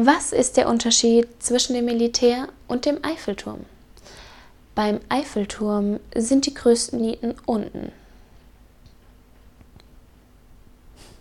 Was ist der Unterschied zwischen dem Militär und dem Eiffelturm? Beim Eiffelturm sind die größten Nieten unten